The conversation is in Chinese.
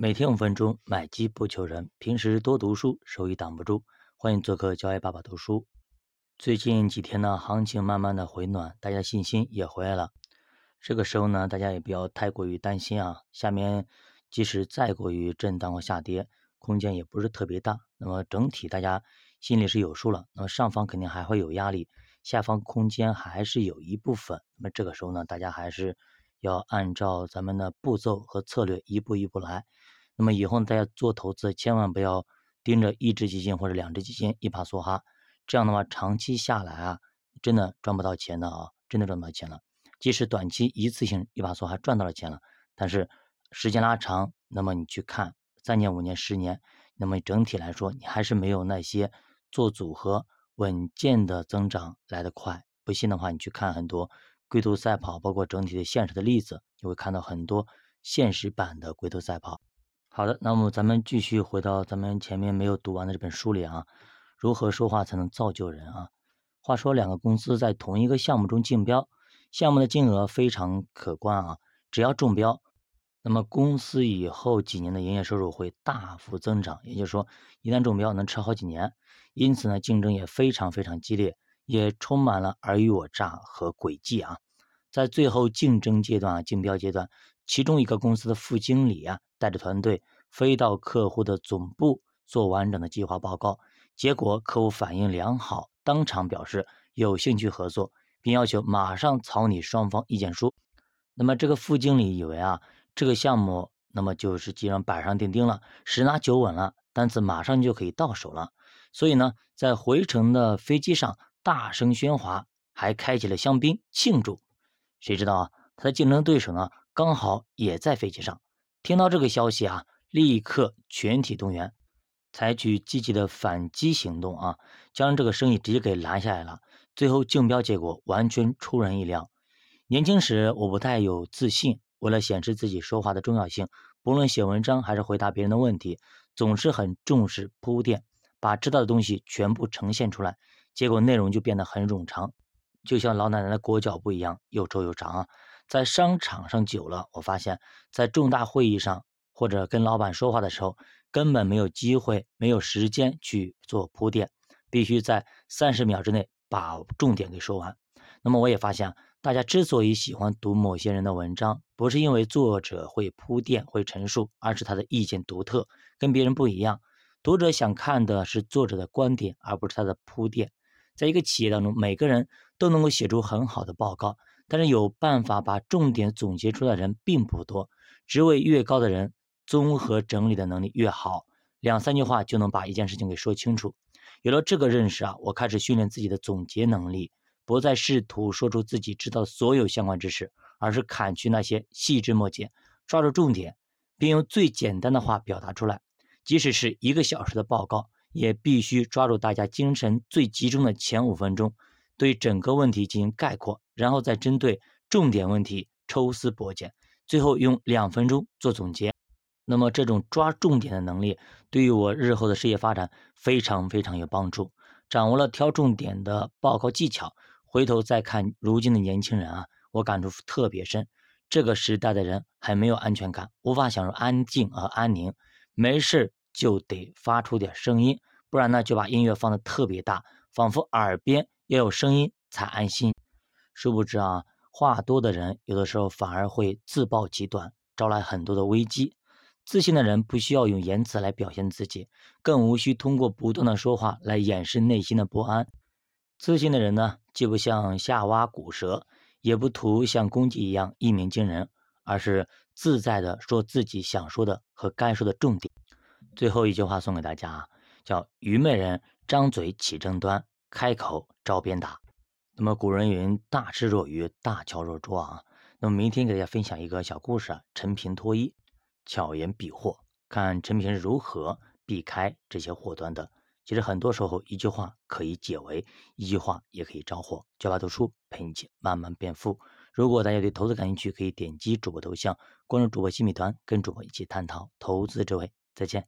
每天五分钟，买机不求人。平时多读书，收益挡不住。欢迎做客教爱爸爸读书。最近几天呢，行情慢慢的回暖，大家信心也回来了。这个时候呢，大家也不要太过于担心啊。下面即使再过于震荡或下跌，空间也不是特别大。那么整体大家心里是有数了。那么上方肯定还会有压力，下方空间还是有一部分。那么这个时候呢，大家还是。要按照咱们的步骤和策略一步一步来。那么以后大家做投资，千万不要盯着一只基金或者两只基金一把梭哈，这样的话长期下来啊，真的赚不到钱的啊，真的赚不到钱了。即使短期一次性一把梭哈赚到了钱了，但是时间拉长，那么你去看三年、五年、十年，那么整体来说，你还是没有那些做组合稳健的增长来得快。不信的话，你去看很多。龟兔赛跑，包括整体的现实的例子，你会看到很多现实版的龟兔赛跑。好的，那么咱们继续回到咱们前面没有读完的这本书里啊，如何说话才能造就人啊？话说两个公司在同一个项目中竞标，项目的金额非常可观啊，只要中标，那么公司以后几年的营业收入会大幅增长，也就是说，一旦中标能吃好几年，因此呢，竞争也非常非常激烈。也充满了尔虞我诈和诡计啊！在最后竞争阶段啊，竞标阶段，其中一个公司的副经理啊，带着团队飞到客户的总部做完整的计划报告，结果客户反应良好，当场表示有兴趣合作，并要求马上草拟双方意见书。那么这个副经理以为啊，这个项目那么就是基本上板上钉钉了，十拿九稳了，单子马上就可以到手了，所以呢，在回程的飞机上。大声喧哗，还开启了香槟庆祝。谁知道啊，他的竞争对手呢，刚好也在飞机上。听到这个消息啊，立刻全体动员，采取积极的反击行动啊，将这个生意直接给拦下来了。最后竞标结果完全出人意料。年轻时我不太有自信，为了显示自己说话的重要性，不论写文章还是回答别人的问题，总是很重视铺垫，把知道的东西全部呈现出来。结果内容就变得很冗长，就像老奶奶的裹脚布一样又皱又长啊！在商场上久了，我发现，在重大会议上或者跟老板说话的时候，根本没有机会、没有时间去做铺垫，必须在三十秒之内把重点给说完。那么我也发现，大家之所以喜欢读某些人的文章，不是因为作者会铺垫、会陈述，而是他的意见独特，跟别人不一样。读者想看的是作者的观点，而不是他的铺垫。在一个企业当中，每个人都能够写出很好的报告，但是有办法把重点总结出来的人并不多。职位越高的人，综合整理的能力越好，两三句话就能把一件事情给说清楚。有了这个认识啊，我开始训练自己的总结能力，不再试图说出自己知道所有相关知识，而是砍去那些细枝末节，抓住重点，并用最简单的话表达出来。即使是一个小时的报告。也必须抓住大家精神最集中的前五分钟，对整个问题进行概括，然后再针对重点问题抽丝剥茧，最后用两分钟做总结。那么这种抓重点的能力，对于我日后的事业发展非常非常有帮助。掌握了挑重点的报告技巧，回头再看如今的年轻人啊，我感触特别深。这个时代的人还没有安全感，无法享受安静和安宁，没事就得发出点声音。不然呢，就把音乐放的特别大，仿佛耳边要有声音才安心。殊不知啊，话多的人有的时候反而会自暴极短，招来很多的危机。自信的人不需要用言辞来表现自己，更无需通过不断的说话来掩饰内心的不安。自信的人呢，既不像夏娃骨舌，也不图像公鸡一样一鸣惊人，而是自在的说自己想说的和该说的重点。最后一句话送给大家啊。叫愚昧人张嘴起争端，开口招鞭打。那么古人云：“大智若愚，大巧若拙”啊。那么明天给大家分享一个小故事啊，陈平脱衣，巧言避祸，看陈平是如何避开这些祸端的。其实很多时候，一句话可以解围，一句话也可以招祸。教爸读书陪你一起慢慢变富。如果大家对投资感兴趣，可以点击主播头像，关注主播新米团，跟主播一起探讨投资智慧。再见。